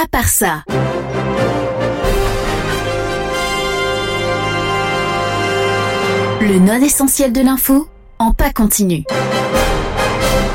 à part ça. Le non essentiel de l'info en pas continu.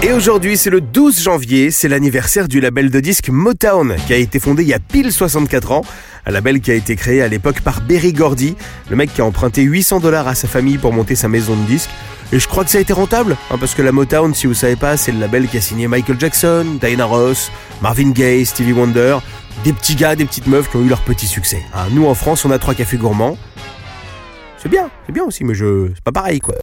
Et aujourd'hui, c'est le 12 janvier, c'est l'anniversaire du label de disques Motown, qui a été fondé il y a pile 64 ans. Un label qui a été créé à l'époque par Berry Gordy, le mec qui a emprunté 800 dollars à sa famille pour monter sa maison de disques. Et je crois que ça a été rentable, hein, parce que la Motown, si vous savez pas, c'est le label qui a signé Michael Jackson, Diana Ross, Marvin Gaye, Stevie Wonder, des petits gars, des petites meufs qui ont eu leur petit succès. Hein, nous en France, on a trois cafés gourmands. C'est bien, c'est bien aussi, mais je, c'est pas pareil quoi.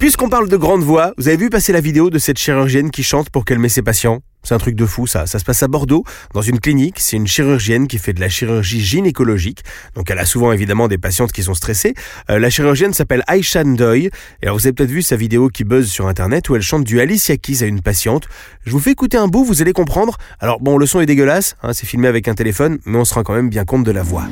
Puisqu'on parle de grande voix, vous avez vu passer la vidéo de cette chirurgienne qui chante pour calmer ses patients? C'est un truc de fou ça. Ça se passe à Bordeaux, dans une clinique. C'est une chirurgienne qui fait de la chirurgie gynécologique. Donc elle a souvent évidemment des patientes qui sont stressées. Euh, la chirurgienne s'appelle Aisha Ndoye. Et alors vous avez peut-être vu sa vidéo qui buzz sur internet où elle chante du Alicia Keys à une patiente. Je vous fais écouter un bout, vous allez comprendre. Alors bon, le son est dégueulasse, hein, c'est filmé avec un téléphone, mais on se rend quand même bien compte de la voix.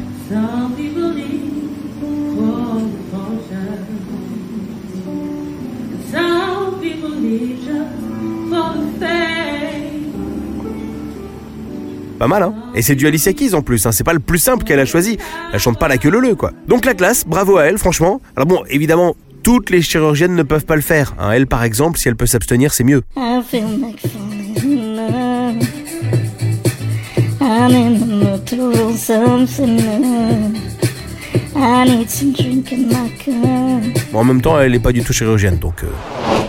Pas mal, hein Et c'est du Alicia Keys en plus, hein. c'est pas le plus simple qu'elle a choisi. Elle chante pas la queue leu quoi. Donc la classe, bravo à elle, franchement. Alors bon, évidemment, toutes les chirurgiennes ne peuvent pas le faire. hein. Elle, par exemple, si elle peut s'abstenir, c'est mieux. Bon, en même temps, elle est pas du tout chirurgienne, donc... euh.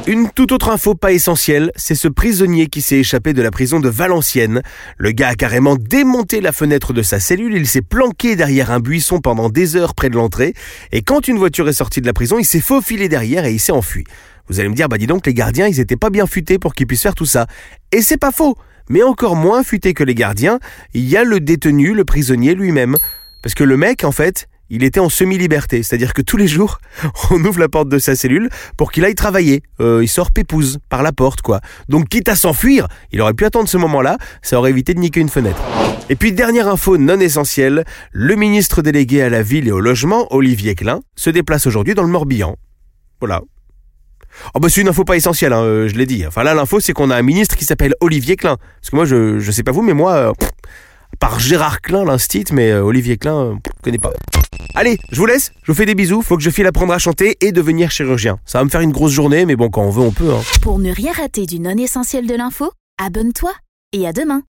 Une toute autre info pas essentielle, c'est ce prisonnier qui s'est échappé de la prison de Valenciennes. Le gars a carrément démonté la fenêtre de sa cellule, il s'est planqué derrière un buisson pendant des heures près de l'entrée, et quand une voiture est sortie de la prison, il s'est faufilé derrière et il s'est enfui. Vous allez me dire, bah dis donc, les gardiens, ils étaient pas bien futés pour qu'ils puissent faire tout ça. Et c'est pas faux Mais encore moins futé que les gardiens, il y a le détenu, le prisonnier lui-même. Parce que le mec, en fait, il était en semi-liberté, c'est-à-dire que tous les jours, on ouvre la porte de sa cellule pour qu'il aille travailler. Euh, il sort pépouze par la porte, quoi. Donc, quitte à s'enfuir, il aurait pu attendre ce moment-là, ça aurait évité de niquer une fenêtre. Et puis, dernière info non essentielle, le ministre délégué à la ville et au logement, Olivier Klein, se déplace aujourd'hui dans le Morbihan. Voilà. Oh bah c'est une info pas essentielle, hein, euh, je l'ai dit. Enfin là l'info c'est qu'on a un ministre qui s'appelle Olivier Klein. Parce que moi je, je sais pas vous mais moi, euh, par Gérard Klein l'instit, mais euh, Olivier Klein, euh, je connais pas. Allez, je vous laisse, je vous fais des bisous, faut que je file apprendre à chanter et devenir chirurgien. Ça va me faire une grosse journée mais bon quand on veut on peut. Hein. Pour ne rien rater du non essentiel de l'info, abonne-toi et à demain.